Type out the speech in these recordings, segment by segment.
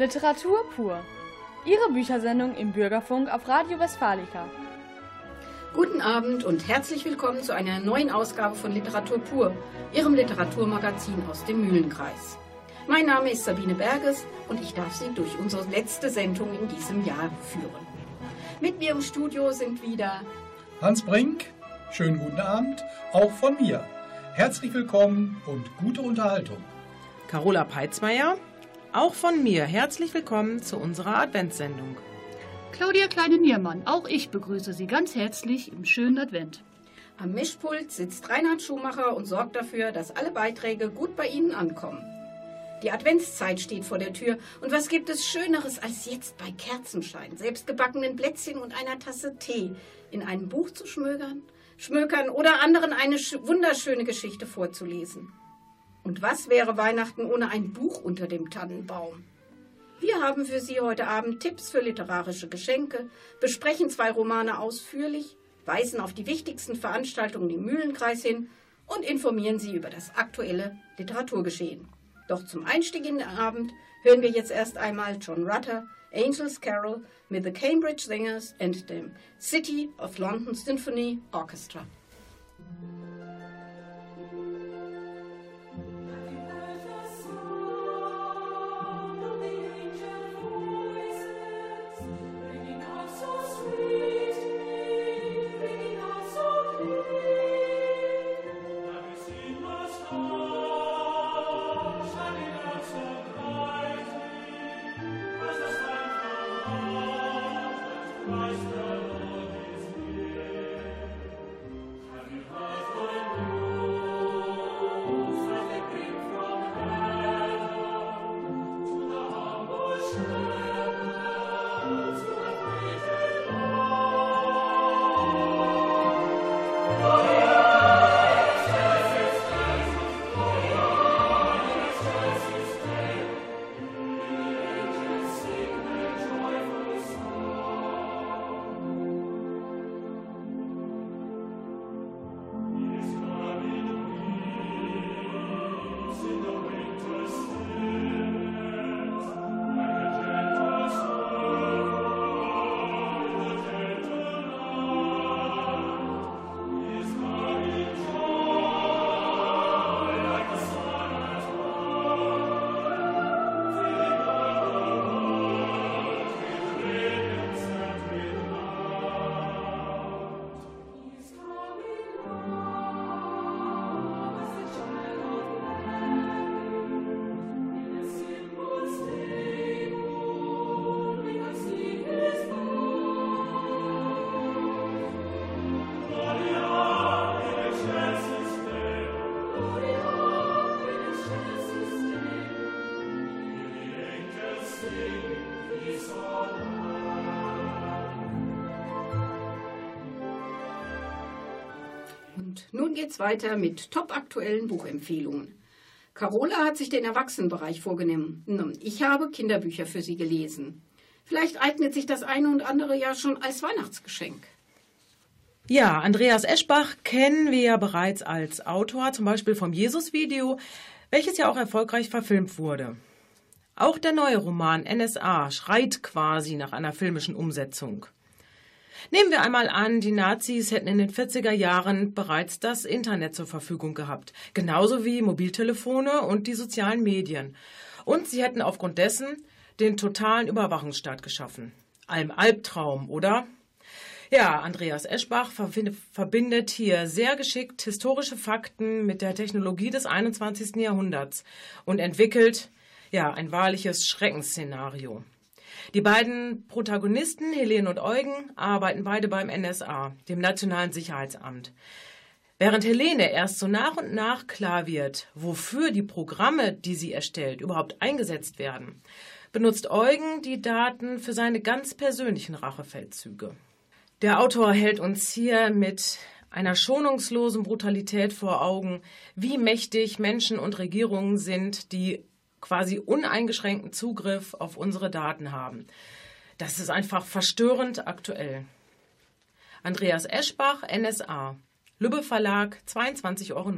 Literatur pur. Ihre Büchersendung im Bürgerfunk auf Radio Westfalica. Guten Abend und herzlich willkommen zu einer neuen Ausgabe von Literatur pur, Ihrem Literaturmagazin aus dem Mühlenkreis. Mein Name ist Sabine Berges und ich darf Sie durch unsere letzte Sendung in diesem Jahr führen. Mit mir im Studio sind wieder Hans Brink, schönen guten Abend, auch von mir. Herzlich willkommen und gute Unterhaltung. Carola Peitzmeier, auch von mir herzlich willkommen zu unserer Adventssendung. Claudia Kleine-Niermann, auch ich begrüße Sie ganz herzlich im schönen Advent. Am Mischpult sitzt Reinhard Schumacher und sorgt dafür, dass alle Beiträge gut bei Ihnen ankommen. Die Adventszeit steht vor der Tür und was gibt es Schöneres als jetzt bei Kerzenschein, selbstgebackenen Plätzchen und einer Tasse Tee in einem Buch zu schmökern, schmökern oder anderen eine wunderschöne Geschichte vorzulesen. Und was wäre Weihnachten ohne ein Buch unter dem Tannenbaum? Wir haben für Sie heute Abend Tipps für literarische Geschenke, besprechen zwei Romane ausführlich, weisen auf die wichtigsten Veranstaltungen im Mühlenkreis hin und informieren Sie über das aktuelle Literaturgeschehen. Doch zum Einstieg in den Abend hören wir jetzt erst einmal John Rutter, Angels Carol mit the Cambridge Singers and the City of London Symphony Orchestra. Nun geht's weiter mit topaktuellen Buchempfehlungen. Carola hat sich den Erwachsenenbereich vorgenommen. Ich habe Kinderbücher für sie gelesen. Vielleicht eignet sich das eine und andere ja schon als Weihnachtsgeschenk. Ja, Andreas Eschbach kennen wir ja bereits als Autor, zum Beispiel vom Jesus-Video, welches ja auch erfolgreich verfilmt wurde. Auch der neue Roman NSA schreit quasi nach einer filmischen Umsetzung. Nehmen wir einmal an, die Nazis hätten in den 40er Jahren bereits das Internet zur Verfügung gehabt, genauso wie Mobiltelefone und die sozialen Medien. Und sie hätten aufgrund dessen den totalen Überwachungsstaat geschaffen. Ein Albtraum, oder? Ja, Andreas Eschbach verbindet hier sehr geschickt historische Fakten mit der Technologie des 21. Jahrhunderts und entwickelt ja ein wahrliches Schreckensszenario. Die beiden Protagonisten, Helene und Eugen, arbeiten beide beim NSA, dem Nationalen Sicherheitsamt. Während Helene erst so nach und nach klar wird, wofür die Programme, die sie erstellt, überhaupt eingesetzt werden, benutzt Eugen die Daten für seine ganz persönlichen Rachefeldzüge. Der Autor hält uns hier mit einer schonungslosen Brutalität vor Augen, wie mächtig Menschen und Regierungen sind, die quasi uneingeschränkten Zugriff auf unsere Daten haben. Das ist einfach verstörend aktuell. Andreas Eschbach, NSA, Lübbe Verlag, 22,90 Euro.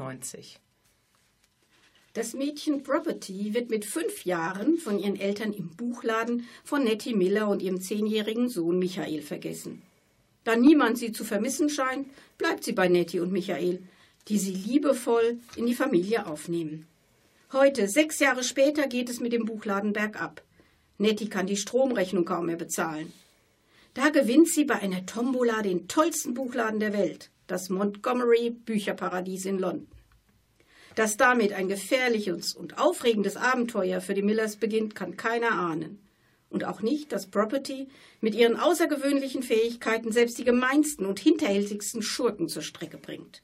Das Mädchen Property wird mit fünf Jahren von ihren Eltern im Buchladen von Nettie Miller und ihrem zehnjährigen Sohn Michael vergessen. Da niemand sie zu vermissen scheint, bleibt sie bei Nettie und Michael, die sie liebevoll in die Familie aufnehmen. Heute, sechs Jahre später, geht es mit dem Buchladen bergab. Nettie kann die Stromrechnung kaum mehr bezahlen. Da gewinnt sie bei einer Tombola den tollsten Buchladen der Welt, das Montgomery Bücherparadies in London. Dass damit ein gefährliches und aufregendes Abenteuer für die Millers beginnt, kann keiner ahnen. Und auch nicht, dass Property mit ihren außergewöhnlichen Fähigkeiten selbst die gemeinsten und hinterhältigsten Schurken zur Strecke bringt.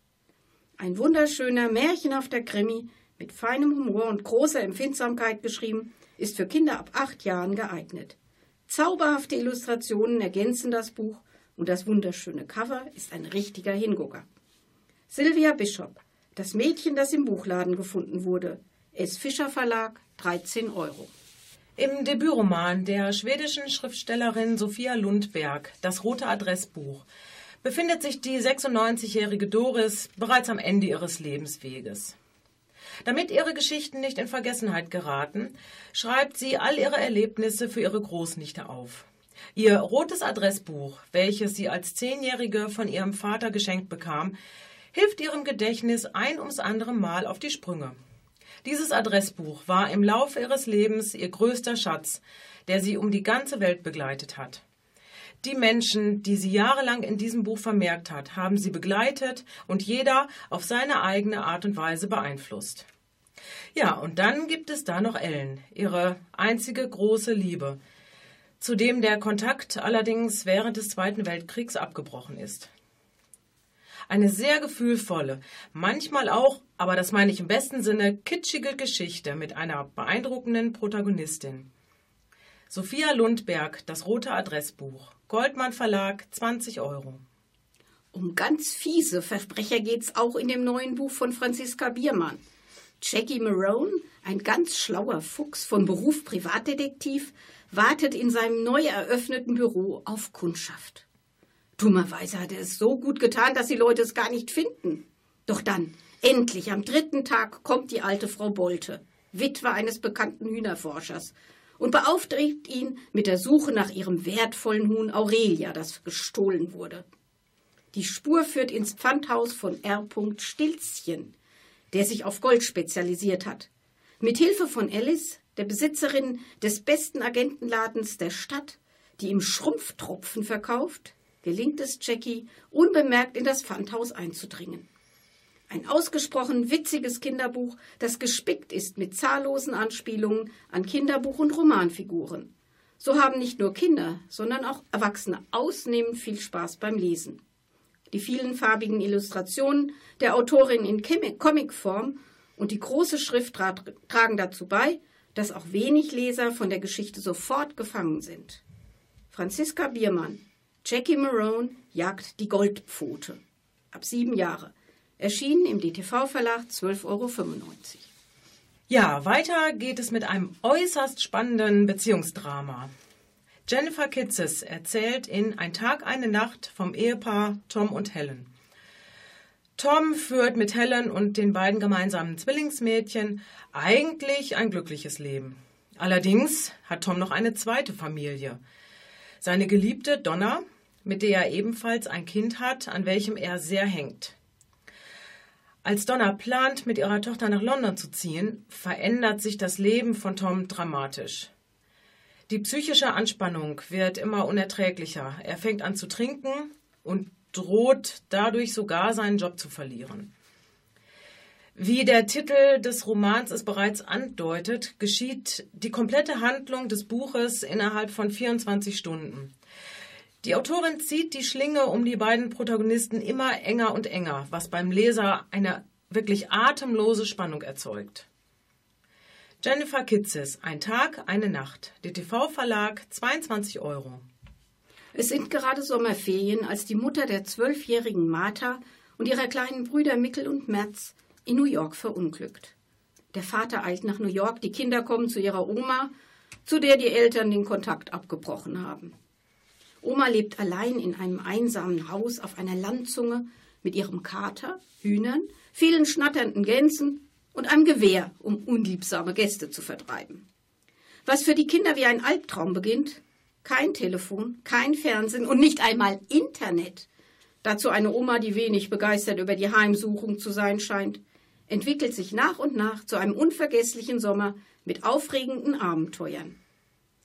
Ein wunderschöner, märchenhafter Krimi, mit feinem Humor und großer Empfindsamkeit geschrieben, ist für Kinder ab acht Jahren geeignet. Zauberhafte Illustrationen ergänzen das Buch und das wunderschöne Cover ist ein richtiger Hingucker. Sylvia Bishop das Mädchen, das im Buchladen gefunden wurde. S. Fischer Verlag, 13 Euro. Im Debütroman der schwedischen Schriftstellerin Sophia Lundberg, Das rote Adressbuch, befindet sich die 96-jährige Doris bereits am Ende ihres Lebensweges. Damit ihre Geschichten nicht in Vergessenheit geraten, schreibt sie all ihre Erlebnisse für ihre Großnichte auf. Ihr rotes Adressbuch, welches sie als Zehnjährige von ihrem Vater geschenkt bekam, hilft ihrem Gedächtnis ein ums andere Mal auf die Sprünge. Dieses Adressbuch war im Laufe ihres Lebens ihr größter Schatz, der sie um die ganze Welt begleitet hat. Die Menschen, die sie jahrelang in diesem Buch vermerkt hat, haben sie begleitet und jeder auf seine eigene Art und Weise beeinflusst. Ja, und dann gibt es da noch Ellen, ihre einzige große Liebe, zu dem der Kontakt allerdings während des Zweiten Weltkriegs abgebrochen ist. Eine sehr gefühlvolle, manchmal auch, aber das meine ich im besten Sinne, kitschige Geschichte mit einer beeindruckenden Protagonistin. Sophia Lundberg, das rote Adressbuch. Goldmann Verlag, 20 Euro. Um ganz fiese Versprecher geht's auch in dem neuen Buch von Franziska Biermann. Jackie Marone, ein ganz schlauer Fuchs von Beruf Privatdetektiv, wartet in seinem neu eröffneten Büro auf Kundschaft. Dummerweise hat er es so gut getan, dass die Leute es gar nicht finden. Doch dann, endlich am dritten Tag, kommt die alte Frau Bolte, Witwe eines bekannten Hühnerforschers, und beauftragt ihn mit der Suche nach ihrem wertvollen Huhn Aurelia, das gestohlen wurde. Die Spur führt ins Pfandhaus von R. Stilzchen, der sich auf Gold spezialisiert hat. Mit Hilfe von Alice, der Besitzerin des besten Agentenladens der Stadt, die ihm Schrumpftropfen verkauft, gelingt es Jackie, unbemerkt in das Pfandhaus einzudringen. Ein ausgesprochen witziges Kinderbuch, das gespickt ist mit zahllosen Anspielungen an Kinderbuch- und Romanfiguren. So haben nicht nur Kinder, sondern auch Erwachsene ausnehmend viel Spaß beim Lesen. Die vielen farbigen Illustrationen der Autorin in Comicform und die große Schrift tragen dazu bei, dass auch wenig Leser von der Geschichte sofort gefangen sind. Franziska Biermann Jackie Marone jagt die Goldpfote. Ab sieben Jahre. Erschienen im DTV-Verlag 12,95 Euro. Ja, weiter geht es mit einem äußerst spannenden Beziehungsdrama. Jennifer Kitzes erzählt in Ein Tag, eine Nacht vom Ehepaar Tom und Helen. Tom führt mit Helen und den beiden gemeinsamen Zwillingsmädchen eigentlich ein glückliches Leben. Allerdings hat Tom noch eine zweite Familie. Seine Geliebte Donna mit der er ebenfalls ein Kind hat, an welchem er sehr hängt. Als Donna plant, mit ihrer Tochter nach London zu ziehen, verändert sich das Leben von Tom dramatisch. Die psychische Anspannung wird immer unerträglicher. Er fängt an zu trinken und droht dadurch sogar seinen Job zu verlieren. Wie der Titel des Romans es bereits andeutet, geschieht die komplette Handlung des Buches innerhalb von 24 Stunden. Die Autorin zieht die Schlinge um die beiden Protagonisten immer enger und enger, was beim Leser eine wirklich atemlose Spannung erzeugt. Jennifer Kitzes, Ein Tag, eine Nacht. DTV Verlag, 22 Euro. Es sind gerade Sommerferien, als die Mutter der zwölfjährigen Martha und ihrer kleinen Brüder Mickel und Merz in New York verunglückt. Der Vater eilt nach New York, die Kinder kommen zu ihrer Oma, zu der die Eltern den Kontakt abgebrochen haben. Oma lebt allein in einem einsamen Haus auf einer Landzunge mit ihrem Kater, Hühnern, vielen schnatternden Gänsen und einem Gewehr, um unliebsame Gäste zu vertreiben. Was für die Kinder wie ein Albtraum beginnt, kein Telefon, kein Fernsehen und nicht einmal Internet. Dazu eine Oma, die wenig begeistert über die Heimsuchung zu sein scheint, entwickelt sich nach und nach zu einem unvergesslichen Sommer mit aufregenden Abenteuern.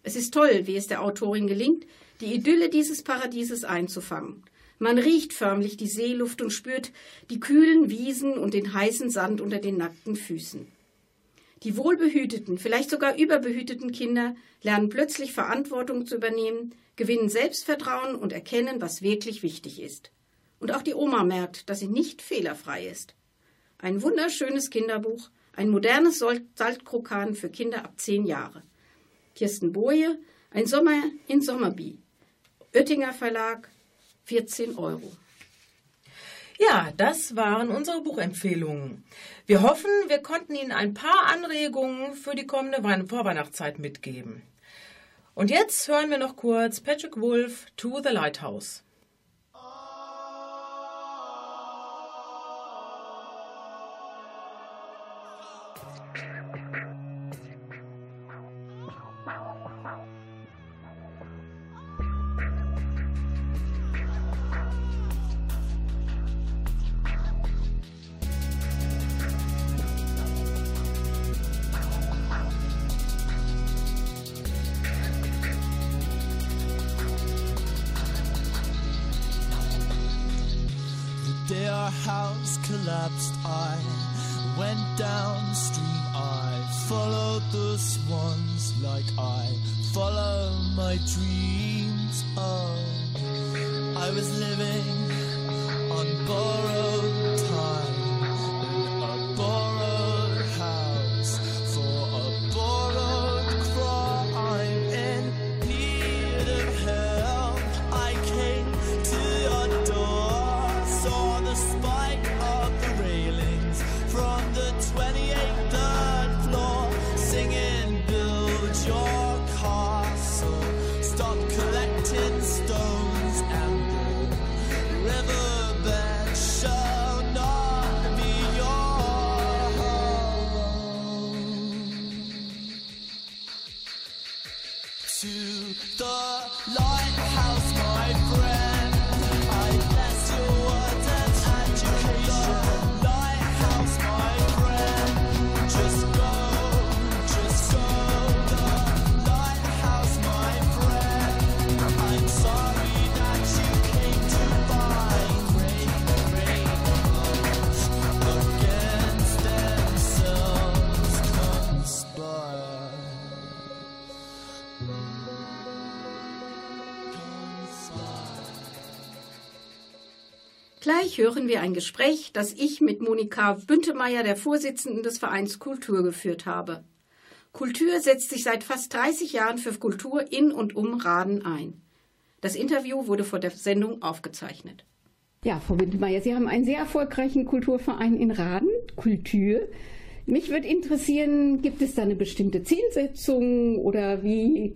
Es ist toll, wie es der Autorin gelingt, die Idylle dieses Paradieses einzufangen. Man riecht förmlich die Seeluft und spürt die kühlen Wiesen und den heißen Sand unter den nackten Füßen. Die wohlbehüteten, vielleicht sogar überbehüteten Kinder lernen plötzlich Verantwortung zu übernehmen, gewinnen Selbstvertrauen und erkennen, was wirklich wichtig ist. Und auch die Oma merkt, dass sie nicht fehlerfrei ist. Ein wunderschönes Kinderbuch, ein modernes Saltkrokan für Kinder ab zehn Jahre. Kirsten Boje, Ein Sommer in Sommerby. Oettinger Verlag, 14 Euro. Ja, das waren unsere Buchempfehlungen. Wir hoffen, wir konnten Ihnen ein paar Anregungen für die kommende Vorweihnachtszeit mitgeben. Und jetzt hören wir noch kurz Patrick Wolf To the Lighthouse. House collapsed, I went downstream. I followed the swans like I follow my dreams. Oh, I was living on borrowed Gleich hören wir ein Gespräch, das ich mit Monika Büntemeyer, der Vorsitzenden des Vereins Kultur, geführt habe. Kultur setzt sich seit fast 30 Jahren für Kultur in und um Raden ein. Das Interview wurde vor der Sendung aufgezeichnet. Ja, Frau Büntemeyer, Sie haben einen sehr erfolgreichen Kulturverein in Raden, Kultur. Mich würde interessieren, gibt es da eine bestimmte Zielsetzung oder wie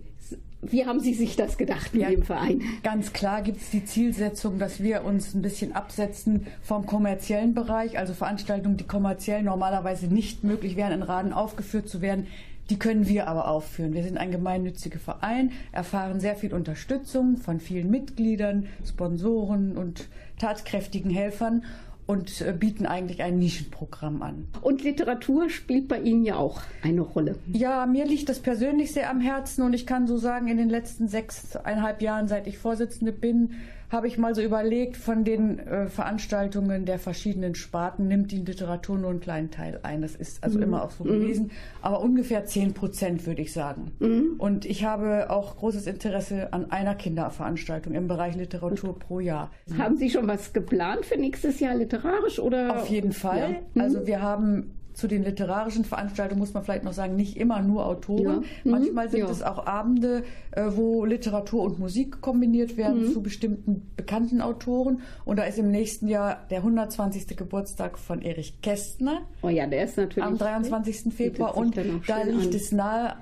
wie haben Sie sich das gedacht mit ja, dem Verein? Ganz klar gibt es die Zielsetzung, dass wir uns ein bisschen absetzen vom kommerziellen Bereich, also Veranstaltungen, die kommerziell normalerweise nicht möglich wären, in Raden aufgeführt zu werden. Die können wir aber aufführen. Wir sind ein gemeinnütziger Verein, erfahren sehr viel Unterstützung von vielen Mitgliedern, Sponsoren und tatkräftigen Helfern und äh, bieten eigentlich ein Nischenprogramm an. Und Literatur spielt bei Ihnen ja auch eine Rolle. Ja, mir liegt das persönlich sehr am Herzen und ich kann so sagen, in den letzten sechseinhalb Jahren, seit ich Vorsitzende bin, habe ich mal so überlegt, von den äh, Veranstaltungen der verschiedenen Sparten nimmt die Literatur nur einen kleinen Teil ein. Das ist also mhm. immer auch so mhm. gewesen. Aber ungefähr 10 Prozent, würde ich sagen. Mhm. Und ich habe auch großes Interesse an einer Kinderveranstaltung im Bereich Literatur pro Jahr. Haben Sie schon was geplant für nächstes Jahr literarisch? Oder? Auf jeden Fall. Ja. Mhm. Also wir haben zu den literarischen Veranstaltungen muss man vielleicht noch sagen, nicht immer nur Autoren. Ja. Mhm. Manchmal sind ja. es auch Abende, äh, wo Literatur und Musik kombiniert werden mhm. zu bestimmten bekannten Autoren. Und da ist im nächsten Jahr der 120. Geburtstag von Erich Kästner. Oh ja, der ist natürlich. Am 23. Februar. Und da liegt an. es nahe,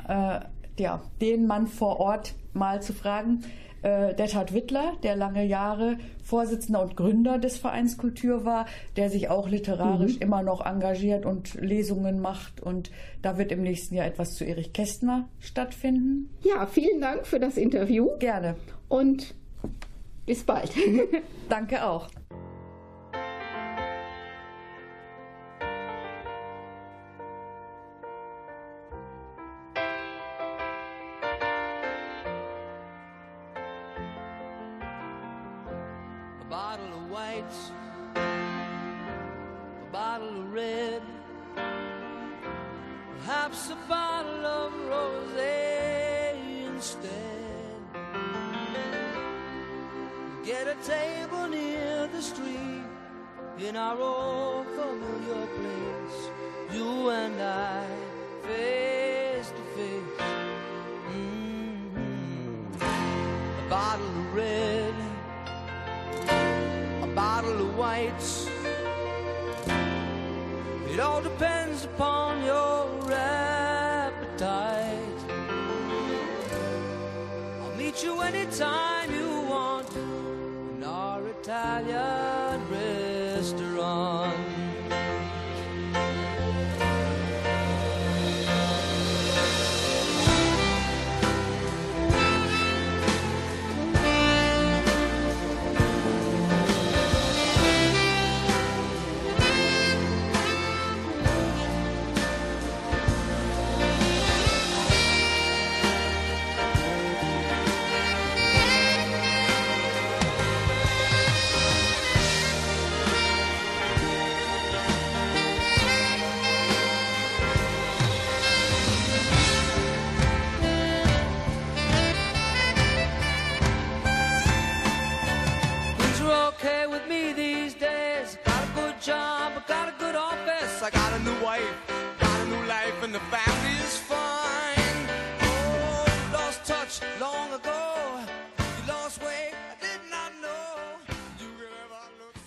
äh, ja, den Mann vor Ort mal zu fragen, äh, Detthard Wittler, der lange Jahre Vorsitzender und Gründer des Vereins Kultur war, der sich auch literarisch mhm. immer noch engagiert und Lesungen macht. Und da wird im nächsten Jahr etwas zu Erich Kästner stattfinden. Ja, vielen Dank für das Interview. Gerne. Und bis bald. Danke auch.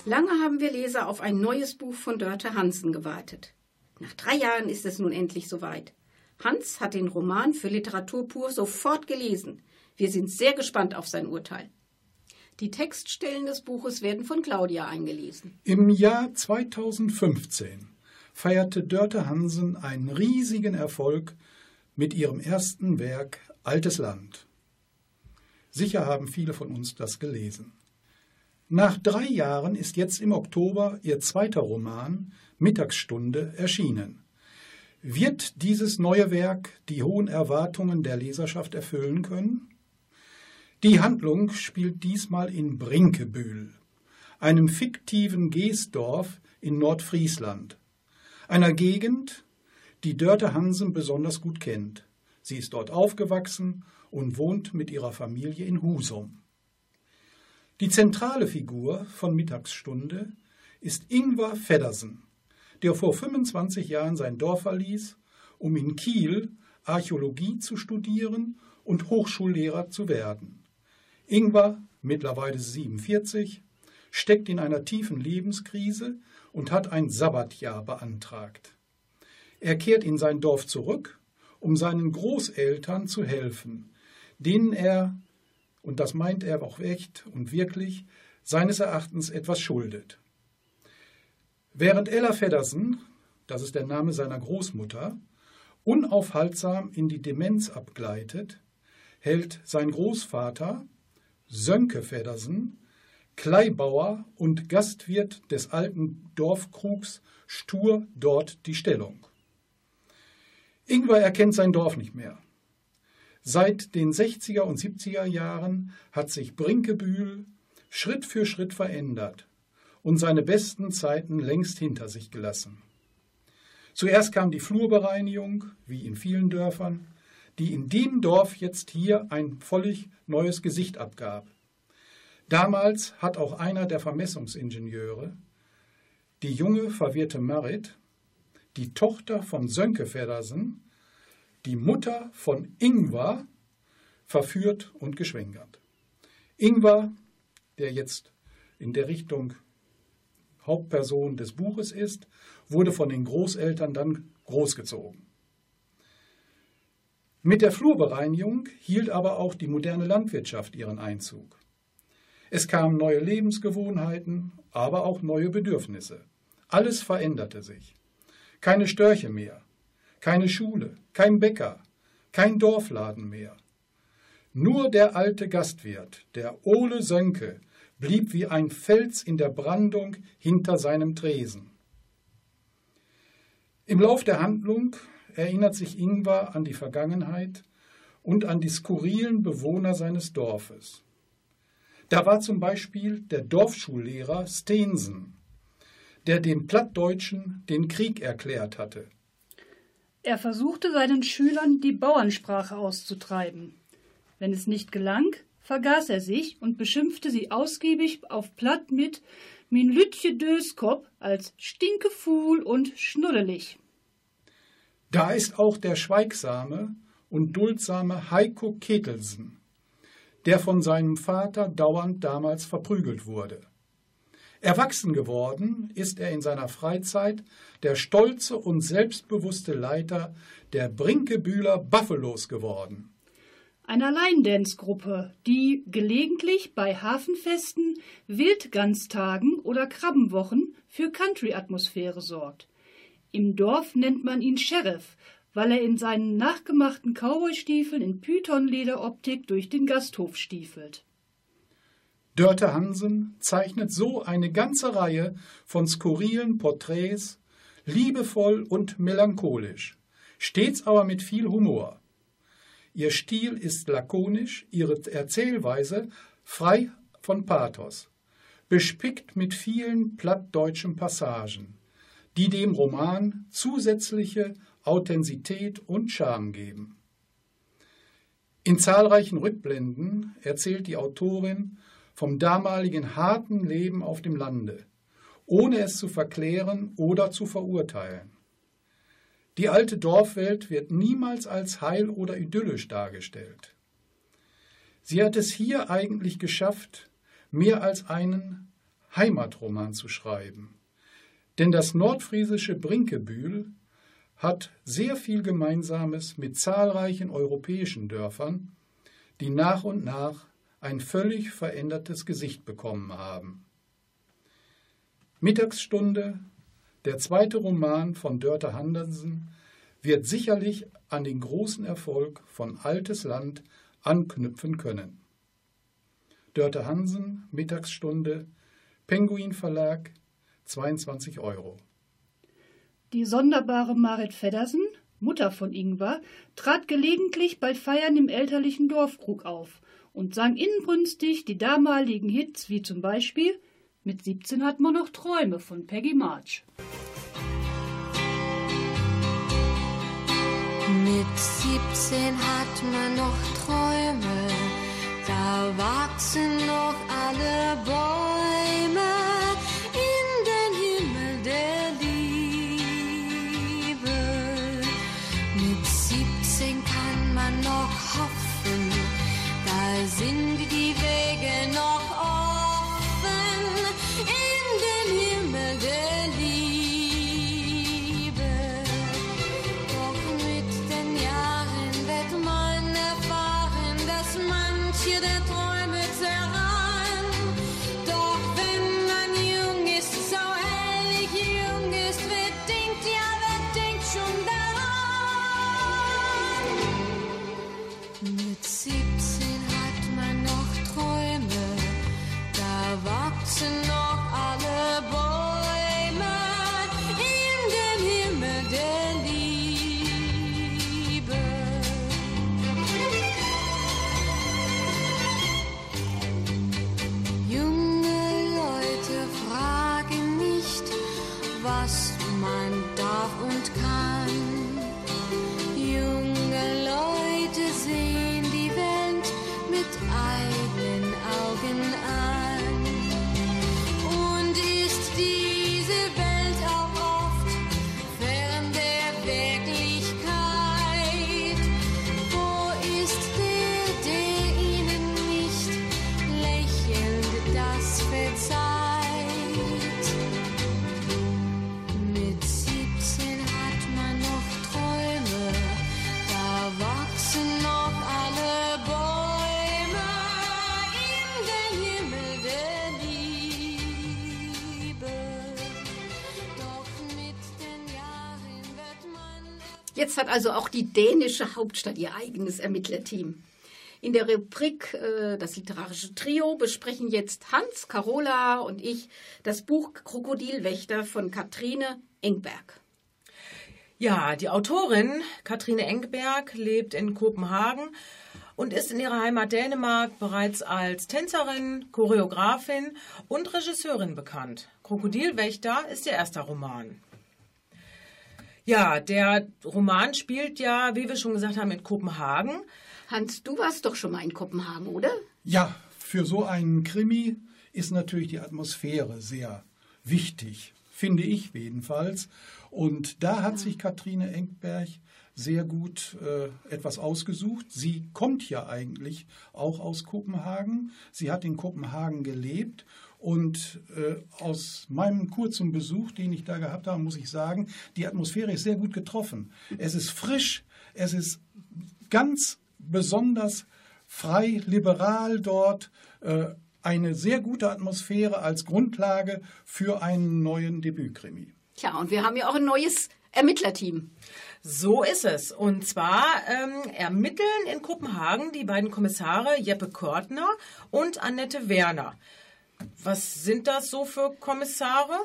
Lange haben wir Leser auf ein neues Buch von Dörte Hansen gewartet. Nach drei Jahren ist es nun endlich soweit. Hans hat den Roman für Literatur pur sofort gelesen. Wir sind sehr gespannt auf sein Urteil. Die Textstellen des Buches werden von Claudia eingelesen. Im Jahr 2015 feierte Dörte Hansen einen riesigen Erfolg mit ihrem ersten Werk Altes Land. Sicher haben viele von uns das gelesen. Nach drei Jahren ist jetzt im Oktober ihr zweiter Roman Mittagsstunde erschienen. Wird dieses neue Werk die hohen Erwartungen der Leserschaft erfüllen können? Die Handlung spielt diesmal in Brinkebühl, einem fiktiven Geesdorf in Nordfriesland, einer Gegend, die Dörte Hansen besonders gut kennt. Sie ist dort aufgewachsen und wohnt mit ihrer Familie in Husum. Die zentrale Figur von Mittagsstunde ist Ingvar Feddersen, der vor 25 Jahren sein Dorf verließ, um in Kiel Archäologie zu studieren und Hochschullehrer zu werden. Ingvar, mittlerweile 47, steckt in einer tiefen Lebenskrise und hat ein Sabbatjahr beantragt. Er kehrt in sein Dorf zurück, um seinen Großeltern zu helfen, denen er und das meint er auch echt und wirklich, seines Erachtens etwas schuldet. Während Ella Feddersen, das ist der Name seiner Großmutter, unaufhaltsam in die Demenz abgleitet, hält sein Großvater, Sönke Feddersen, Kleibauer und Gastwirt des alten Dorfkrugs stur dort die Stellung. Ingwer erkennt sein Dorf nicht mehr. Seit den 60er und 70er Jahren hat sich Brinkebühl Schritt für Schritt verändert und seine besten Zeiten längst hinter sich gelassen. Zuerst kam die Flurbereinigung, wie in vielen Dörfern, die in dem Dorf jetzt hier ein völlig neues Gesicht abgab. Damals hat auch einer der Vermessungsingenieure, die junge, verwirrte Marit, die Tochter von Sönke Feddersen, die Mutter von Ingvar verführt und geschwängert. Ingvar, der jetzt in der Richtung Hauptperson des Buches ist, wurde von den Großeltern dann großgezogen. Mit der Flurbereinigung hielt aber auch die moderne Landwirtschaft ihren Einzug. Es kamen neue Lebensgewohnheiten, aber auch neue Bedürfnisse. Alles veränderte sich. Keine Störche mehr, keine Schule, kein Bäcker, kein Dorfladen mehr. Nur der alte Gastwirt, der Ole Sönke, blieb wie ein Fels in der Brandung hinter seinem Tresen. Im Lauf der Handlung erinnert sich Ingvar an die Vergangenheit und an die skurrilen Bewohner seines Dorfes. Da war zum Beispiel der Dorfschullehrer Steensen, der den Plattdeutschen den Krieg erklärt hatte. Er versuchte seinen Schülern die Bauernsprache auszutreiben. Wenn es nicht gelang, vergaß er sich und beschimpfte sie ausgiebig auf Platt mit Min Lütje Döskop als Stinkefuhl und Schnuddelig. Da ist auch der schweigsame und duldsame Heiko Ketelsen, der von seinem Vater dauernd damals verprügelt wurde. Erwachsen geworden ist er in seiner Freizeit der stolze und selbstbewusste Leiter der Brinkebühler Buffalos geworden. Einer Line-Dance-Gruppe, die gelegentlich bei Hafenfesten, Wildganstagen oder Krabbenwochen für Country-Atmosphäre sorgt. Im Dorf nennt man ihn Sheriff, weil er in seinen nachgemachten Cowboystiefeln in Pythonlederoptik durch den Gasthof stiefelt. Dörte Hansen zeichnet so eine ganze Reihe von skurrilen Porträts, liebevoll und melancholisch, stets aber mit viel Humor. Ihr Stil ist lakonisch, ihre Erzählweise frei von Pathos, bespickt mit vielen plattdeutschen Passagen die dem Roman zusätzliche Authentizität und Charme geben. In zahlreichen Rückblenden erzählt die Autorin vom damaligen harten Leben auf dem Lande, ohne es zu verklären oder zu verurteilen. Die alte Dorfwelt wird niemals als heil oder idyllisch dargestellt. Sie hat es hier eigentlich geschafft, mehr als einen Heimatroman zu schreiben. Denn das nordfriesische Brinkebühl hat sehr viel Gemeinsames mit zahlreichen europäischen Dörfern, die nach und nach ein völlig verändertes Gesicht bekommen haben. Mittagsstunde, der zweite Roman von Dörte Handersen, wird sicherlich an den großen Erfolg von Altes Land anknüpfen können. Dörte Hansen, Mittagsstunde, Penguin Verlag, 22 Euro. Die sonderbare Marit Feddersen, Mutter von Ingwer, trat gelegentlich bei Feiern im elterlichen Dorfkrug auf und sang inbrünstig die damaligen Hits wie zum Beispiel Mit 17 hat man noch Träume von Peggy March. Mit 17 hat man noch Träume, da wachsen noch alle Bäume. Jetzt hat also auch die dänische Hauptstadt ihr eigenes Ermittlerteam. In der Rubrik äh, Das literarische Trio besprechen jetzt Hans, Carola und ich das Buch Krokodilwächter von Katrine Engberg. Ja, die Autorin Katrine Engberg lebt in Kopenhagen und ist in ihrer Heimat Dänemark bereits als Tänzerin, Choreografin und Regisseurin bekannt. Krokodilwächter ist ihr erster Roman. Ja, der Roman spielt ja, wie wir schon gesagt haben, in Kopenhagen. Hans, du warst doch schon mal in Kopenhagen, oder? Ja, für so einen Krimi ist natürlich die Atmosphäre sehr wichtig, finde ich jedenfalls. Und da hat sich Katrine Engberg sehr gut äh, etwas ausgesucht. Sie kommt ja eigentlich auch aus Kopenhagen. Sie hat in Kopenhagen gelebt und äh, aus meinem kurzen Besuch, den ich da gehabt habe, muss ich sagen, die Atmosphäre ist sehr gut getroffen. Es ist frisch, es ist ganz besonders frei, liberal dort. Äh, eine sehr gute Atmosphäre als Grundlage für einen neuen Debütkrimi. Tja, und wir haben ja auch ein neues Ermittlerteam. So ist es. Und zwar ähm, ermitteln in Kopenhagen die beiden Kommissare Jeppe Körtner und Annette Werner. Was sind das so für Kommissare?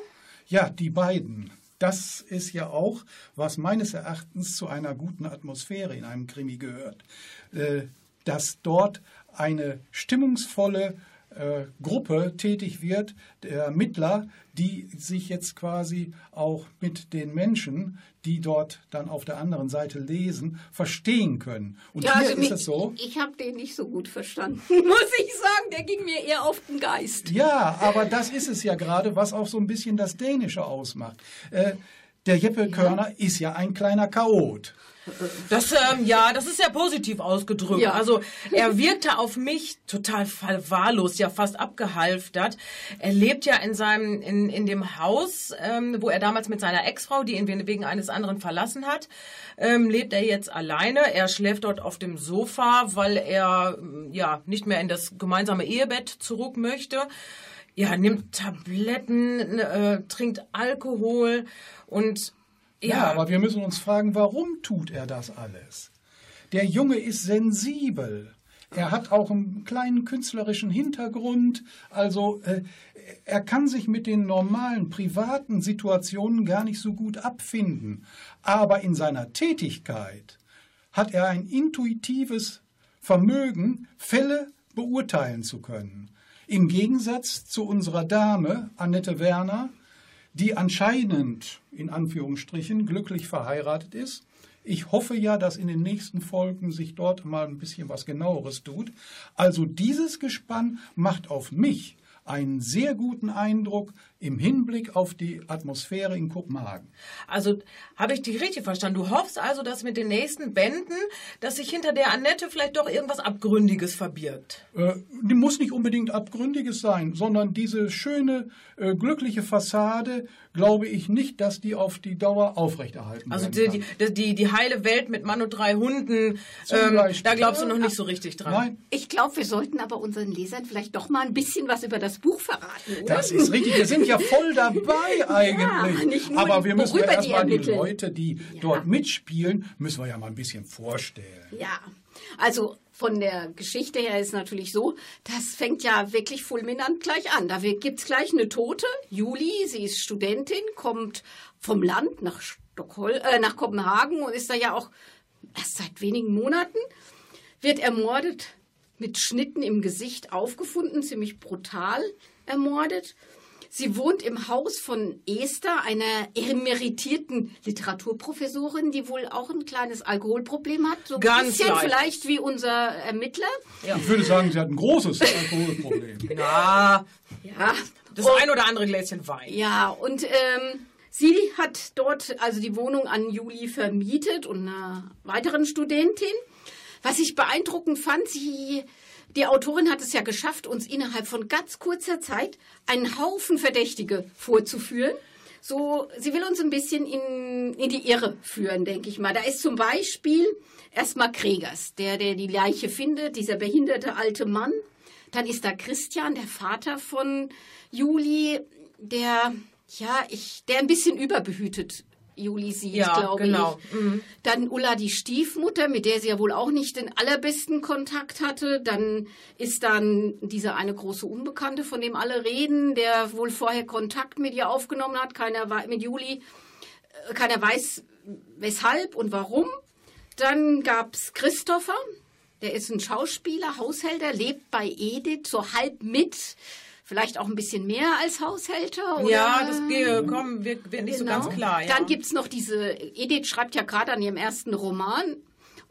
Ja, die beiden. Das ist ja auch, was meines Erachtens zu einer guten Atmosphäre in einem Krimi gehört. Äh, dass dort eine stimmungsvolle äh, Gruppe tätig wird, der Ermittler, die sich jetzt quasi auch mit den Menschen, die dort dann auf der anderen Seite lesen, verstehen können. Und Ja, hier also ist es so. Ich habe den nicht so gut verstanden, muss ich sagen. Der ging mir eher auf den Geist. Ja, aber das ist es ja gerade, was auch so ein bisschen das Dänische ausmacht. Äh, der Jeppe Körner ist ja ein kleiner Chaot. Das, ähm, ja, das ist sehr positiv ausgedrückt. Ja. Also er wirkte auf mich total verwahrlost, ja fast abgehalftert. Er lebt ja in seinem, in, in dem Haus, ähm, wo er damals mit seiner Ex-Frau, die ihn wegen eines anderen verlassen hat, ähm, lebt er jetzt alleine. Er schläft dort auf dem Sofa, weil er ähm, ja nicht mehr in das gemeinsame Ehebett zurück möchte. Ja, nimmt Tabletten, äh, trinkt Alkohol und Ja, ja, aber wir müssen uns fragen, warum tut er das alles? Der Junge ist sensibel. Er hat auch einen kleinen künstlerischen Hintergrund. Also äh, er kann sich mit den normalen privaten Situationen gar nicht so gut abfinden. Aber in seiner Tätigkeit hat er ein intuitives Vermögen, Fälle beurteilen zu können. Im Gegensatz zu unserer Dame, Annette Werner, die anscheinend in Anführungsstrichen glücklich verheiratet ist. Ich hoffe ja, dass in den nächsten Folgen sich dort mal ein bisschen was genaueres tut. Also dieses Gespann macht auf mich einen sehr guten Eindruck im Hinblick auf die Atmosphäre in Kopenhagen. Also habe ich dich richtig verstanden. Du hoffst also, dass mit den nächsten Bänden, dass sich hinter der Annette vielleicht doch irgendwas Abgründiges verbirgt. Äh, die muss nicht unbedingt abgründiges sein, sondern diese schöne, äh, glückliche Fassade, glaube ich nicht, dass die auf die Dauer aufrechterhalten Also werden die, kann. die, die, die heile Welt mit Mann und drei Hunden, ähm, da glaubst du noch nicht so richtig dran. Nein, Ich glaube, wir sollten aber unseren Lesern vielleicht doch mal ein bisschen was über das Buch verraten, oder? Das ist richtig. Wir sind ja voll dabei eigentlich. nicht nur Aber die- wir müssen ja die erstmal die ermitteln. Leute, die dort mitspielen, müssen wir ja mal ein bisschen vorstellen. Ja, also von der Geschichte her ist natürlich so, das fängt ja wirklich fulminant gleich an. Da gibt es gleich eine Tote, Juli, sie ist Studentin, kommt vom Land nach, Stockholm, äh, nach Kopenhagen und ist da ja auch erst seit wenigen Monaten, wird ermordet, mit Schnitten im Gesicht aufgefunden, ziemlich brutal ermordet. Sie wohnt im Haus von Esther, einer emeritierten Literaturprofessorin, die wohl auch ein kleines Alkoholproblem hat. So ein Ganz bisschen leicht. vielleicht wie unser Ermittler. Ich würde sagen, sie hat ein großes Alkoholproblem. Ja, Ja. das ein oder andere Gläschen Wein. Ja, und ähm, sie hat dort also die Wohnung an Juli vermietet und einer weiteren Studentin. Was ich beeindruckend fand, sie, die Autorin hat es ja geschafft, uns innerhalb von ganz kurzer Zeit einen Haufen Verdächtige vorzuführen. So, sie will uns ein bisschen in, in die Irre führen, denke ich mal. Da ist zum Beispiel erstmal Kregers, der, der die Leiche findet, dieser behinderte alte Mann. Dann ist da Christian, der Vater von Juli, der, ja, ich, der ein bisschen überbehütet Juli sieht, Ja, glaube genau. ich. Dann Ulla die Stiefmutter, mit der sie ja wohl auch nicht den allerbesten Kontakt hatte. Dann ist dann dieser eine große Unbekannte, von dem alle reden, der wohl vorher Kontakt mit ihr aufgenommen hat, keiner mit Juli. Äh, Keiner weiß weshalb und warum. Dann gab's Christopher, der ist ein Schauspieler, Haushälter, lebt bei Edith so halb mit. Vielleicht auch ein bisschen mehr als Haushälter. Oder? Ja, das ge- komm, wird, wird nicht so ganz klar. Ja. Genau. Dann gibt's noch diese, Edith schreibt ja gerade an ihrem ersten Roman.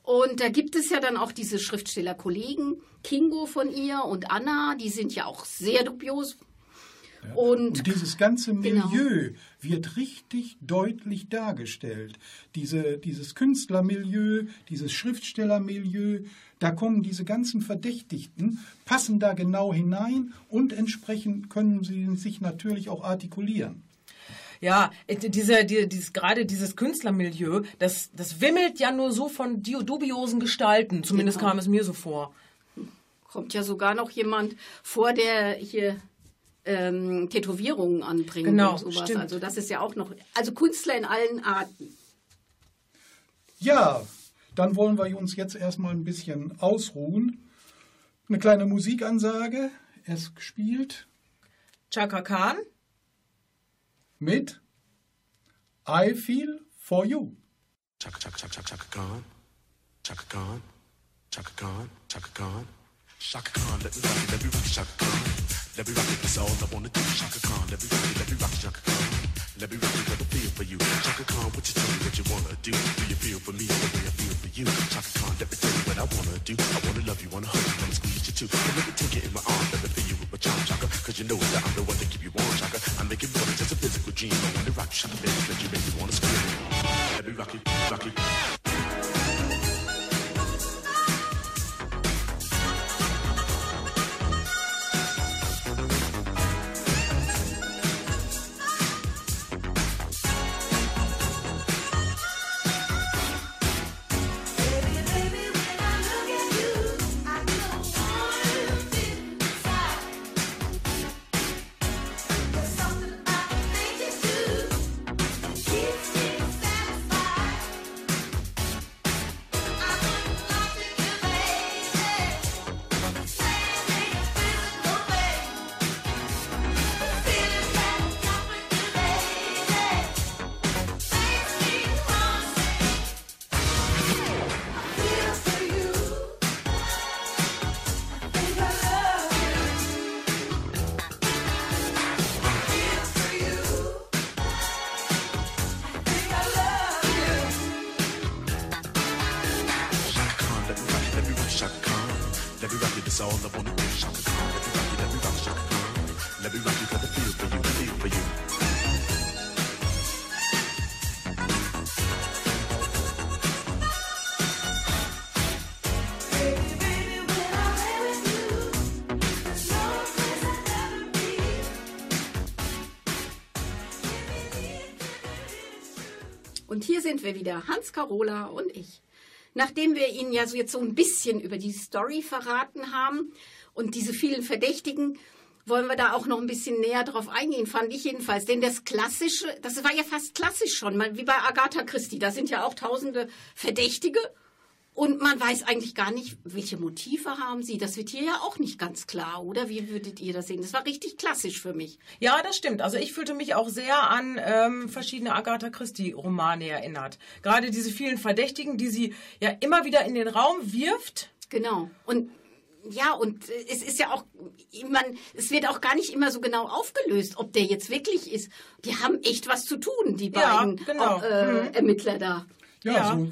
Und da gibt es ja dann auch diese Schriftstellerkollegen, Kingo von ihr und Anna, die sind ja auch sehr dubios. Und, Und dieses ganze Genau. Milieu wird richtig deutlich dargestellt. Diese, dieses Künstlermilieu, dieses Schriftstellermilieu, da kommen diese ganzen Verdächtigten, passen da genau hinein und entsprechend können sie sich natürlich auch artikulieren. Ja, äh, diese, die, dieses, gerade dieses Künstlermilieu, das, das wimmelt ja nur so von dubiosen Gestalten. Zumindest Genau. kam es mir so vor. kommt ja sogar noch jemand vor, der hier ähm, Tätowierungen anbringt Genau, und sowas. stimmt. Also das ist ja auch noch, also Künstler in allen Arten. Ja, dann wollen wir uns jetzt erstmal ein bisschen ausruhen. Eine kleine Musikansage, es gespielt Chaka Khan, mit I Feel For You. Chaka chaka chaka chaka chaka Khan. Chaka Khan. Chaka Khan. Chaka Khan. Chaka Khan, let me rock it, let me rock it, Chaka Khan. Let me rock it, that's all I wanna do. Chaka Khan, let me rock it, let me rock it, Chaka Khan. Let me it, let me feel for you. Chaka Khan, what you tell me what you wanna do? Do you feel for me the way I feel for you? Chaka Khan, let me tell you what I wanna do. I wanna love you, wanna hug you, wanna squeeze you too. And let me take it in my arms, let me feel you with my charm, Chaka. Cause you know that I'm the one to keep you warm, Chaka. I make it more than just a physical dream. I wanna rock you, Chaka, baby, let you make me wanna scream. Let me rock it, rock it. Wir wieder, Hans Carola und ich. Nachdem wir Ihnen ja so jetzt so ein bisschen über die Story verraten haben und diese vielen Verdächtigen, wollen wir da auch noch ein bisschen näher drauf eingehen, fand ich jedenfalls. Denn das Klassische, das war ja fast klassisch schon, wie bei Agatha Christie. Da sind ja auch tausende Verdächtige und man weiß eigentlich gar nicht, welche Motive haben sie. Das wird hier ja auch nicht ganz klar, oder? Wie würdet ihr das sehen? Das war richtig klassisch für mich. Ja, das stimmt. Also ich fühlte mich auch sehr an ähm, verschiedene Agatha Christie-Romane erinnert. Gerade diese vielen Verdächtigen, die sie ja immer wieder in den Raum wirft. Genau. Und ja, und äh, es ist ja auch, man, es wird auch gar nicht immer so genau aufgelöst, ob der jetzt wirklich ist. Die haben echt was zu tun, die Ja, beiden genau. äh, Mhm. Ermittler da. Ja, Ja. so äh,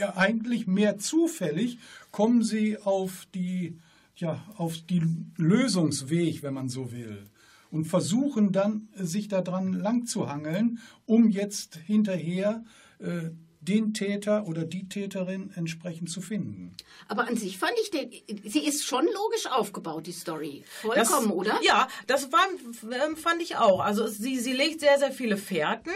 ja, eigentlich mehr zufällig kommen sie auf die, ja, auf die Lösungsweg, wenn man so will. Und versuchen dann, äh, sich daran lang zu hangeln, um jetzt hinterher äh, den Täter oder die Täterin entsprechend zu finden. Aber an sich fand ich, den, sie ist schon logisch aufgebaut, die Story. Vollkommen, das, oder? Ja, das war, ähm, fand ich auch. Also sie, sie legt sehr, sehr viele Fährten.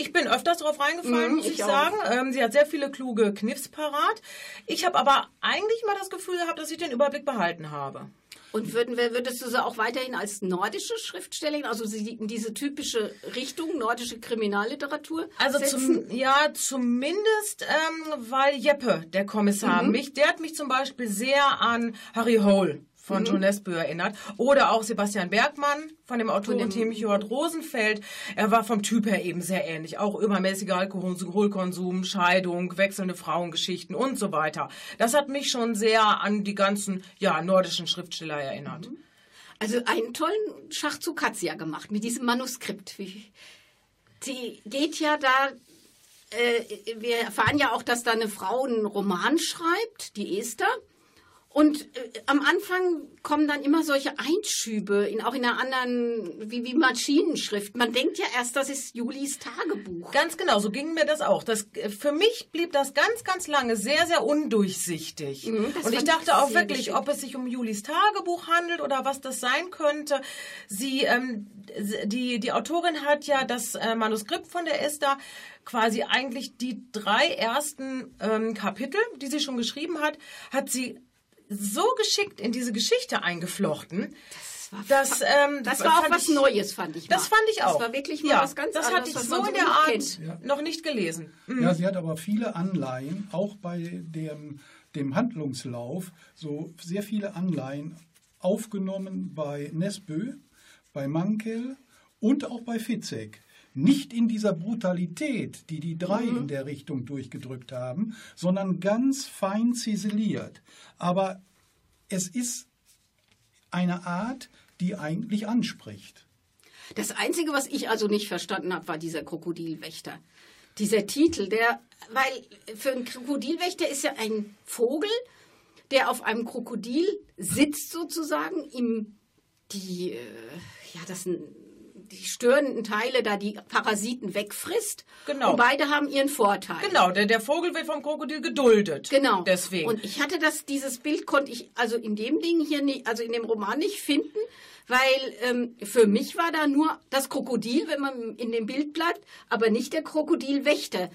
Ich bin öfters drauf reingefallen, Mhm, muss ich, ich sagen. Ähm, sie hat sehr viele kluge Kniffs parat. Ich habe aber eigentlich mal das Gefühl gehabt, dass ich den Überblick behalten habe. Und würden wir, würdest du sie auch weiterhin als nordische Schriftstellerin, also sie in diese typische Richtung, nordische Kriminalliteratur Also setzen? zum, ja, zumindest, ähm, weil Jeppe, der Kommissar, Mhm. mich, der hat mich zum Beispiel sehr an Harry Hole von Mhm. John Nesbø erinnert. Oder auch Sebastian Bergmann von dem Autorenteam Jörg Rosenfeld. Er war vom Typ her eben sehr ähnlich. Auch übermäßiger Alkoholkonsum, Scheidung, wechselnde Frauengeschichten und so weiter. Das hat mich schon sehr an die ganzen, ja, nordischen Schriftsteller erinnert. Also einen tollen Schachzug hat sie ja gemacht mit diesem Manuskript. Die geht ja da, äh, wir erfahren ja auch, dass da eine Frau einen Roman schreibt, die Esther. Und äh, am Anfang kommen dann immer solche Einschübe, in, auch in einer anderen, wie, wie Maschinenschrift. Man denkt ja erst, das ist Julis Tagebuch. Ganz genau, so ging mir das auch. Das, äh, für mich blieb das ganz, ganz lange sehr, sehr undurchsichtig. Mhm, Und ich dachte auch wirklich, geschickt. ob es sich um Julis Tagebuch handelt oder was das sein könnte. Sie, ähm, die, die Autorin hat ja das äh, Manuskript von der Esther quasi eigentlich die drei ersten ähm, Kapitel, die sie schon geschrieben hat, hat sie so geschickt in diese Geschichte eingeflochten. Das, ähm, Das war auch was ich- Neues, fand ich. Das mal. fand ich auch. Das war wirklich mal ja, was ganz Das anderes, hatte ich so in der Art kennt. noch nicht gelesen. Mhm. Ja, sie hat aber viele Anleihen, auch bei dem, dem Handlungslauf, so sehr viele Anleihen aufgenommen bei Nesbø, bei Mankel und auch bei Fitzek. Nicht in dieser Brutalität, die die drei in der Richtung durchgedrückt haben, sondern ganz fein ziseliert. Aber es ist eine Art, die eigentlich anspricht. Das Einzige, was ich also nicht verstanden habe, war dieser Krokodilwächter. Dieser Titel, der, weil für einen Krokodilwächter ist ja ein Vogel, der auf einem Krokodil sitzt sozusagen, ihm die, äh, ja, das sind die störenden Teile da die Parasiten wegfrisst. Genau. Und beide haben ihren Vorteil. Genau, der, der Vogel wird vom Krokodil geduldet. Genau. Deswegen. Und ich hatte das, dieses Bild konnte ich also in dem Ding hier nicht, also in dem Roman nicht finden, weil ähm, für mich war da nur das Krokodil, wenn man in dem Bild bleibt, aber nicht der Krokodilwächter.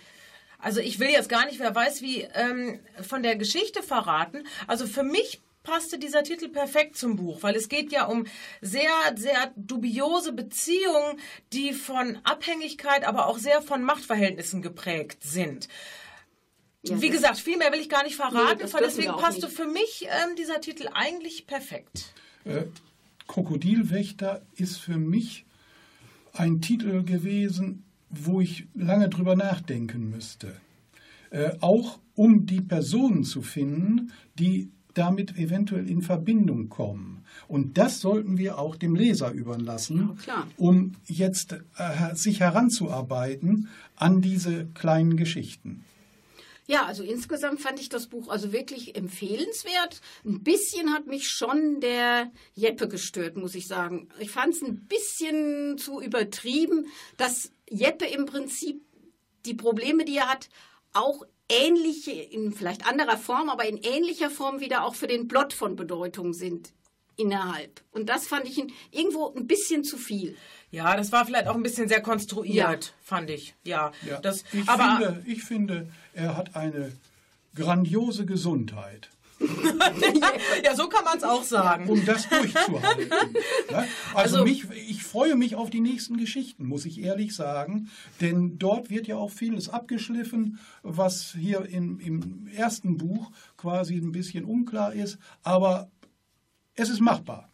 Also ich will jetzt gar nicht, wer weiß wie, ähm, von der Geschichte verraten. Also für mich passte dieser Titel perfekt zum Buch, weil es geht ja um sehr, sehr dubiose Beziehungen, die von Abhängigkeit, aber auch sehr von Machtverhältnissen geprägt sind. Ja, Wie gesagt, viel mehr will ich gar nicht Nee, verraten, wir deswegen passte nicht. für mich ähm, dieser Titel eigentlich perfekt. Äh, Krokodilwächter ist für mich ein Titel gewesen, wo ich lange drüber nachdenken müsste. Äh, auch um die Personen zu finden, die damit eventuell in Verbindung kommen. Und das sollten wir auch dem Leser überlassen, Ja, um jetzt äh, sich heranzuarbeiten an diese kleinen Geschichten. Ja, also insgesamt fand ich das Buch also wirklich empfehlenswert. Ein bisschen hat mich schon der Jeppe gestört, muss ich sagen. Ich fand es ein bisschen zu übertrieben, dass Jeppe im Prinzip die Probleme, die er hat, auch ähnliche, in vielleicht anderer Form, aber in ähnlicher Form wieder auch für den Plot von Bedeutung sind innerhalb. Und das fand ich in- irgendwo ein bisschen zu viel. Ja, das war vielleicht auch ein bisschen sehr konstruiert, Ja. fand ich. Ja, Ja, das, ich, aber finde, ich finde, er hat eine grandiose Gesundheit. ja, so kann man es auch sagen. um das durchzuhalten. Ja? Also, Also- mich, ich freue mich auf die nächsten Geschichten, muss ich ehrlich sagen, denn dort wird ja auch vieles abgeschliffen, was hier im, im ersten Buch quasi ein bisschen unklar ist, aber es ist machbar.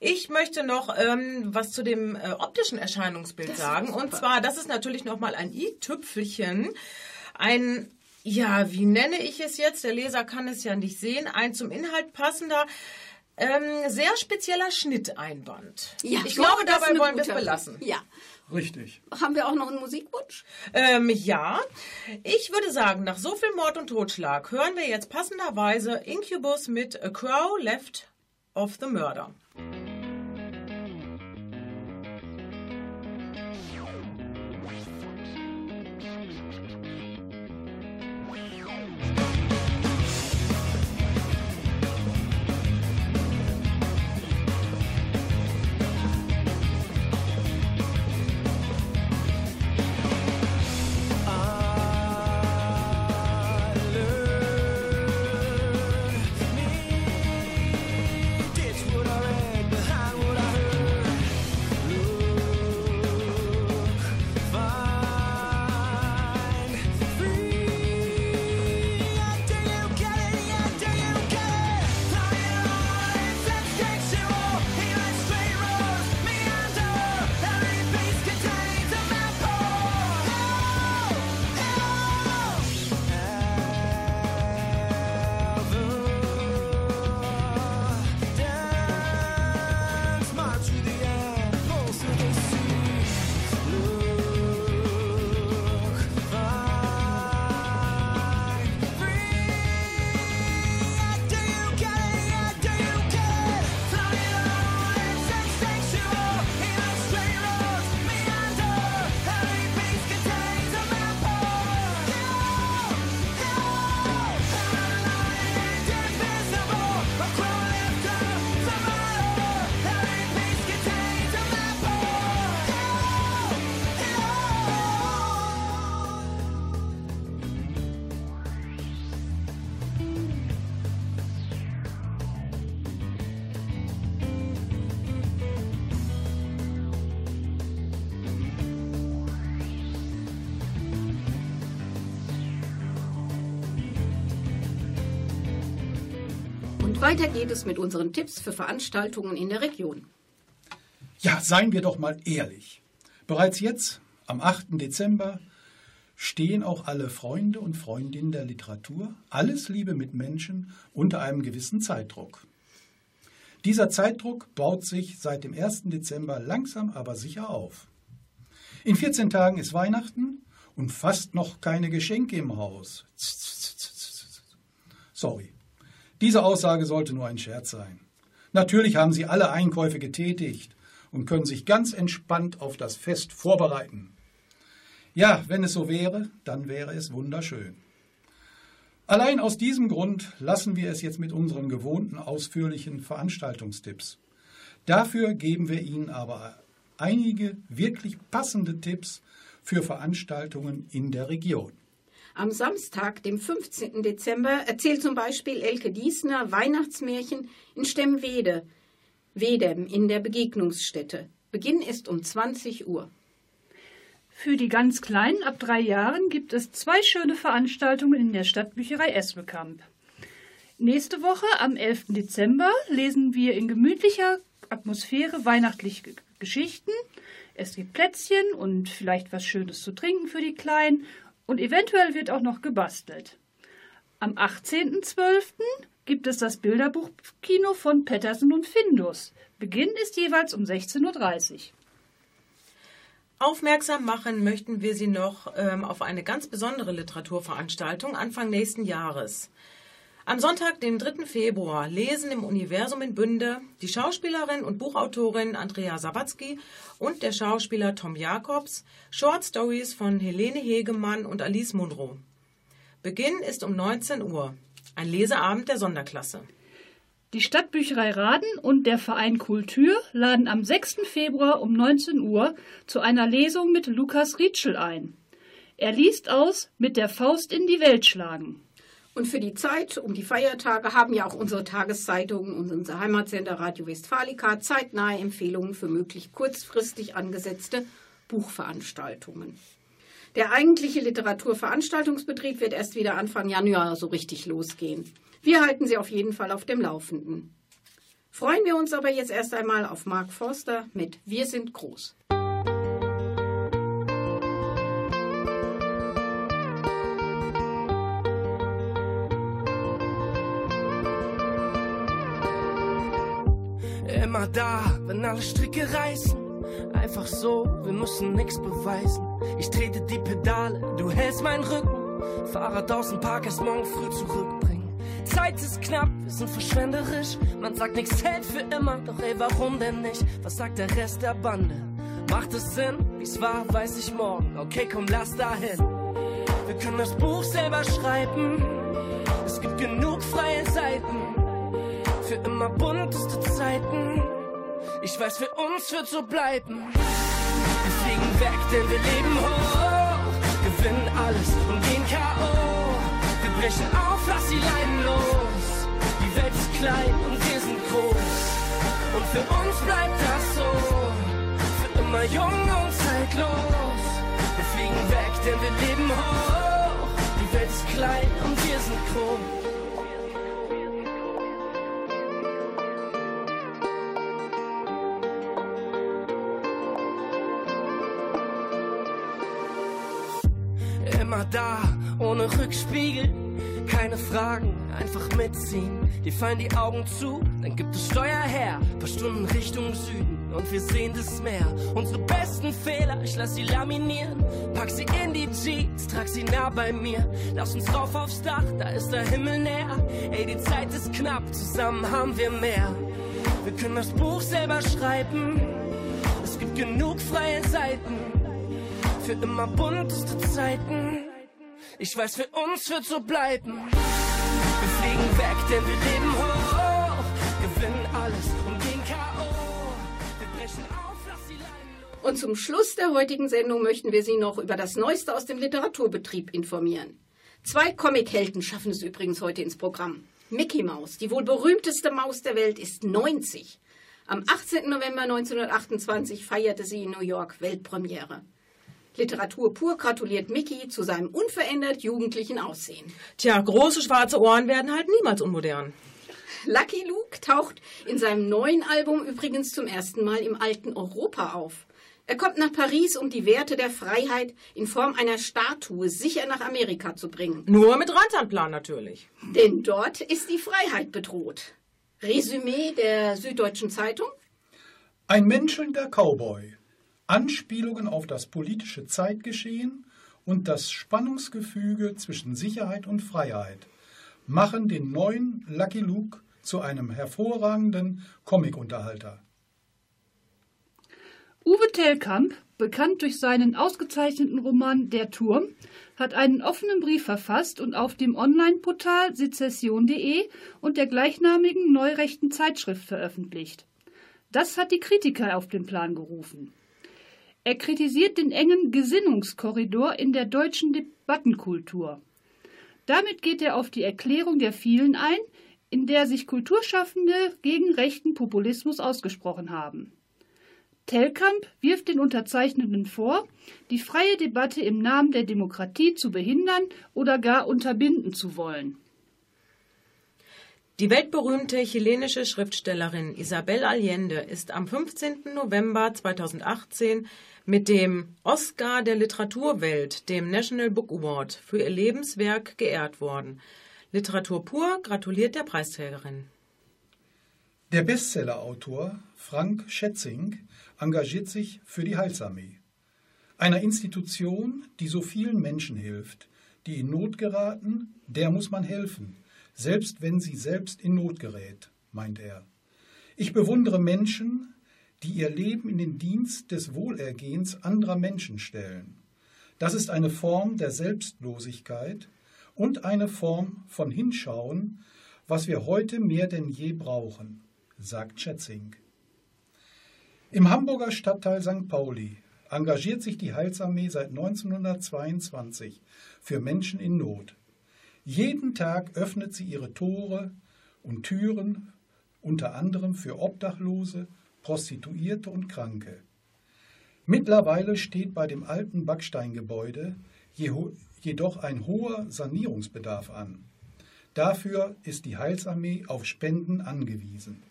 Ich möchte noch ähm, was zu dem äh, optischen Erscheinungsbild sagen. Und zwar, das ist natürlich nochmal ein i-Tüpfelchen. Ein, ja, wie nenne ich es jetzt? Der Leser kann es ja nicht sehen. Ein zum Inhalt passender, ähm, sehr spezieller Schnitteinband. Ja, ich glaube, dabei wollen wir es belassen. Ja. Richtig. Haben wir auch noch einen Musikwunsch? Ähm, ja, ich würde sagen, nach so viel Mord und Totschlag hören wir jetzt passenderweise Incubus mit A Crow Left of the Murder. Weiter geht es mit unseren Tipps für Veranstaltungen in der Region. Ja, seien wir doch mal ehrlich. Bereits jetzt, am 8. Dezember, stehen auch alle Freunde und Freundinnen der Literatur, alles liebe Mitmenschen, unter einem gewissen Zeitdruck. Dieser Zeitdruck baut sich seit dem 1. Dezember langsam aber sicher auf. In 14 Tagen ist Weihnachten und fast noch keine Geschenke im Haus. Sorry. Diese Aussage sollte nur ein Scherz sein. Natürlich haben Sie alle Einkäufe getätigt und können sich ganz entspannt auf das Fest vorbereiten. Ja, wenn es so wäre, dann wäre es wunderschön. Allein aus diesem Grund lassen wir es jetzt mit unseren gewohnten ausführlichen Veranstaltungstipps. Dafür geben wir Ihnen aber einige wirklich passende Tipps für Veranstaltungen in der Region. Am Samstag, dem 15. Dezember, erzählt zum Beispiel Elke Diesner Weihnachtsmärchen in Stemmwede, Wedem in der Begegnungsstätte. Beginn ist um 20 Uhr. Für die ganz Kleinen ab drei Jahren gibt es zwei schöne Veranstaltungen in der Stadtbücherei Esbekamp. Nächste Woche, am 11. Dezember, lesen wir in gemütlicher Atmosphäre weihnachtliche Geschichten. Es gibt Plätzchen und vielleicht was Schönes zu trinken für die Kleinen und eventuell wird auch noch gebastelt. Am 18.12. gibt es das Bilderbuchkino von Pettersen und Findus. Beginn ist jeweils um 16.30 Uhr. Aufmerksam machen möchten wir Sie noch ähm, auf eine ganz besondere Literaturveranstaltung Anfang nächsten Jahres. Am Sonntag, den 3. Februar, lesen im Universum in Bünde die Schauspielerin und Buchautorin Andrea Sawatzki und der Schauspieler Tom Jacobs Short Stories von Helene Hegemann und Alice Munro. Beginn ist um 19 Uhr. Ein Leseabend der Sonderklasse. Die Stadtbücherei Raden und der Verein Kultur laden am 6. Februar um 19 Uhr zu einer Lesung mit Lukas Rietschel ein. Er liest aus Mit der Faust in die Welt schlagen. Und für die Zeit um die Feiertage haben ja auch unsere Tageszeitungen und unser Heimatsender Radio Westfalica zeitnahe Empfehlungen für möglich kurzfristig angesetzte Buchveranstaltungen. Der eigentliche Literaturveranstaltungsbetrieb wird erst wieder Anfang Januar so richtig losgehen. Wir halten Sie auf jeden Fall auf dem Laufenden. Freuen wir uns aber jetzt erst einmal auf Mark Forster mit Wir sind groß. Da, wenn alle Stricke reißen. Einfach so, wir müssen nix beweisen. Ich trete die Pedale, du hältst meinen Rücken. Fahrrad aus dem Park erst morgen früh zurückbringen. Zeit ist knapp, wir sind verschwenderisch. Man sagt nichts hält für immer, doch ey, warum denn nicht? Was sagt der Rest der Bande? Macht es Sinn? Wie's war, weiß ich morgen. Okay, komm, lass dahin. Wir können das Buch selber schreiben. Es gibt genug freie Seiten. Für immer bunteste Zeiten. Ich weiß, für uns wird so bleiben. Wir fliegen weg, denn wir leben hoch. Gewinnen alles und gehen K.O. Wir brechen auf, lass die Leiden los. Die Welt ist klein und wir sind groß. Und für uns bleibt das so. Für immer jung und zeitlos. Wir fliegen weg, denn wir leben hoch. Die Welt ist klein und wir sind groß. Da, ohne Rückspiegel. Keine Fragen, einfach mitziehen. Dir fallen die Augen zu, dann gibt es Steuer her. Paar Stunden Richtung Süden und wir sehen das Meer. Unsere besten Fehler, ich lass sie laminieren. Pack sie in die Jeans, trag sie nah bei mir. Lass uns rauf aufs Dach, da ist der Himmel näher. Ey, die Zeit ist knapp, zusammen haben wir mehr. Wir können das Buch selber schreiben. Es gibt genug freie Seiten für immer bunteste Zeiten. Ich weiß, für uns wird so bleiben. Wir fliegen weg, denn wir leben hoch. Gewinnen alles und gehen K.O. Wir brechen auf, lass die Leiden Und zum Schluss der heutigen Sendung möchten wir Sie noch über das Neueste aus dem Literaturbetrieb informieren. Zwei Comichelden schaffen es übrigens heute ins Programm. Mickey Mouse, die wohl berühmteste Maus der Welt, ist 90. Am 18. November 1928 feierte sie in New York Weltpremiere. Literatur pur gratuliert Mickey zu seinem unverändert jugendlichen Aussehen. Tja, große schwarze Ohren werden halt niemals unmodern. Lucky Luke taucht in seinem neuen Album übrigens zum ersten Mal im alten Europa auf. Er kommt nach Paris, um die Werte der Freiheit in Form einer Statue sicher nach Amerika zu bringen. Nur mit Rantanplan natürlich. Denn dort ist die Freiheit bedroht. Resümee der Süddeutschen Zeitung. Ein menschelnder Cowboy. Anspielungen auf das politische Zeitgeschehen und das Spannungsgefüge zwischen Sicherheit und Freiheit machen den neuen Lucky Luke zu einem hervorragenden Comic-Unterhalter. Uwe Tellkamp, bekannt durch seinen ausgezeichneten Roman Der Turm, hat einen offenen Brief verfasst und auf dem Online-Portal sezession.de und der gleichnamigen neurechten Zeitschrift veröffentlicht. Das hat die Kritiker auf den Plan gerufen. Er kritisiert den engen Gesinnungskorridor in der deutschen Debattenkultur. Damit geht er auf die Erklärung der vielen ein, in der sich Kulturschaffende gegen rechten Populismus ausgesprochen haben. Tellkamp wirft den Unterzeichnenden vor, die freie Debatte im Namen der Demokratie zu behindern oder gar unterbinden zu wollen. Die weltberühmte chilenische Schriftstellerin Isabel Allende ist am 15. November 2018 mit dem Oscar der Literaturwelt, dem National Book Award, für ihr Lebenswerk geehrt worden. Literatur pur gratuliert der Preisträgerin. Der Bestsellerautor Frank Schätzing engagiert sich für die Heilsarmee, einer Institution, die so vielen Menschen hilft, die in Not geraten, der muss man helfen, selbst wenn sie selbst in Not gerät, meint er. Ich bewundere Menschen, die ihr Leben in den Dienst des Wohlergehens anderer Menschen stellen. Das ist eine Form der Selbstlosigkeit und eine Form von Hinschauen, was wir heute mehr denn je brauchen, sagt Schätzing. Im Hamburger Stadtteil St. Pauli engagiert sich die Heilsarmee seit 1922 für Menschen in Not. Jeden Tag öffnet sie ihre Tore und Türen unter anderem für Obdachlose, Prostituierte und Kranke. Mittlerweile steht bei dem alten Backsteingebäude jedoch ein hoher Sanierungsbedarf an. Dafür ist die Heilsarmee auf Spenden angewiesen.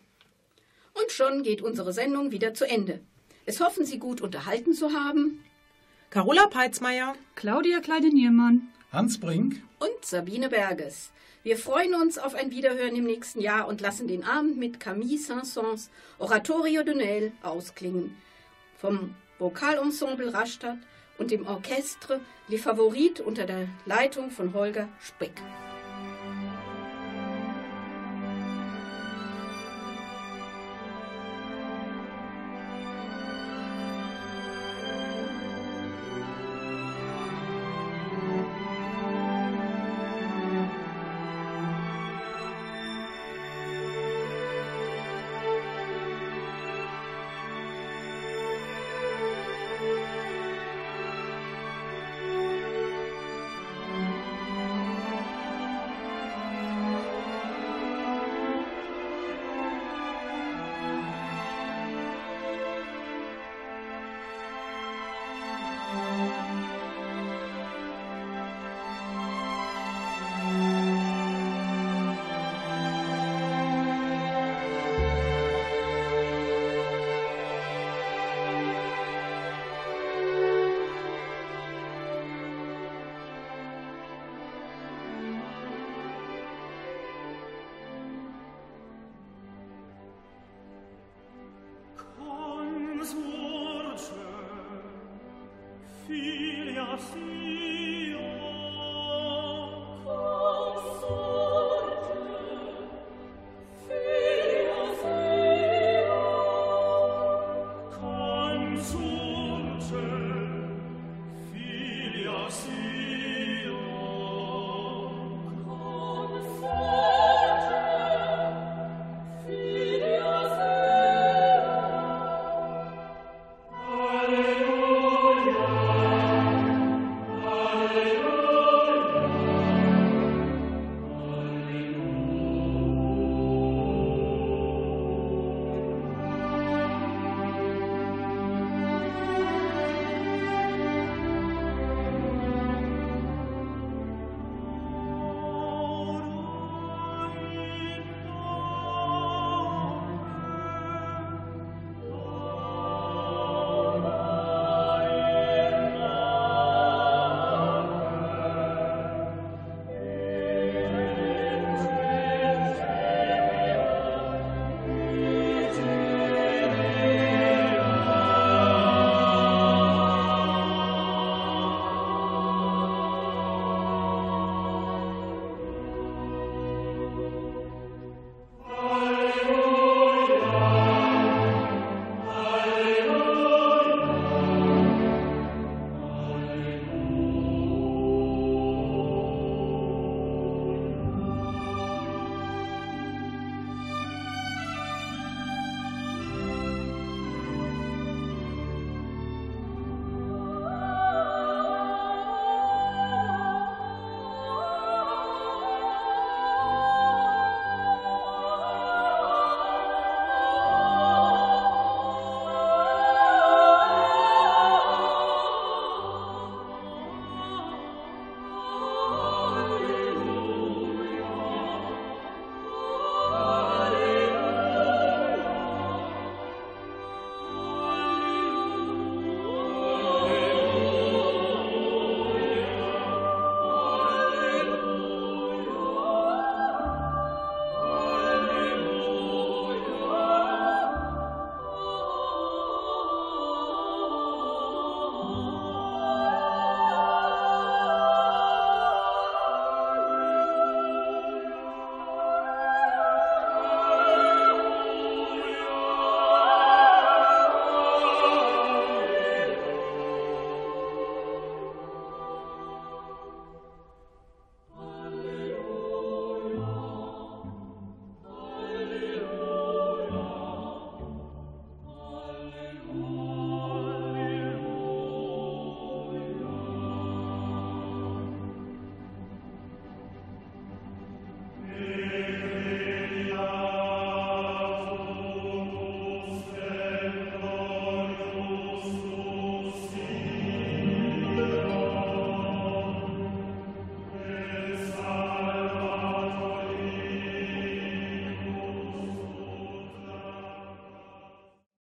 Und schon geht unsere Sendung wieder zu Ende. Es hoffen Sie gut unterhalten zu haben. Carola Peitzmeier, Claudia Kleide-Niermann, Hans Brink und Sabine Berges. Wir freuen uns auf ein Wiederhören im nächsten Jahr und lassen den Abend mit Camille Saint-Saëns Oratorio de Noël ausklingen. Vom Vokalensemble Rastatt und dem Orchestre Les Favorites unter der Leitung von Holger Speck.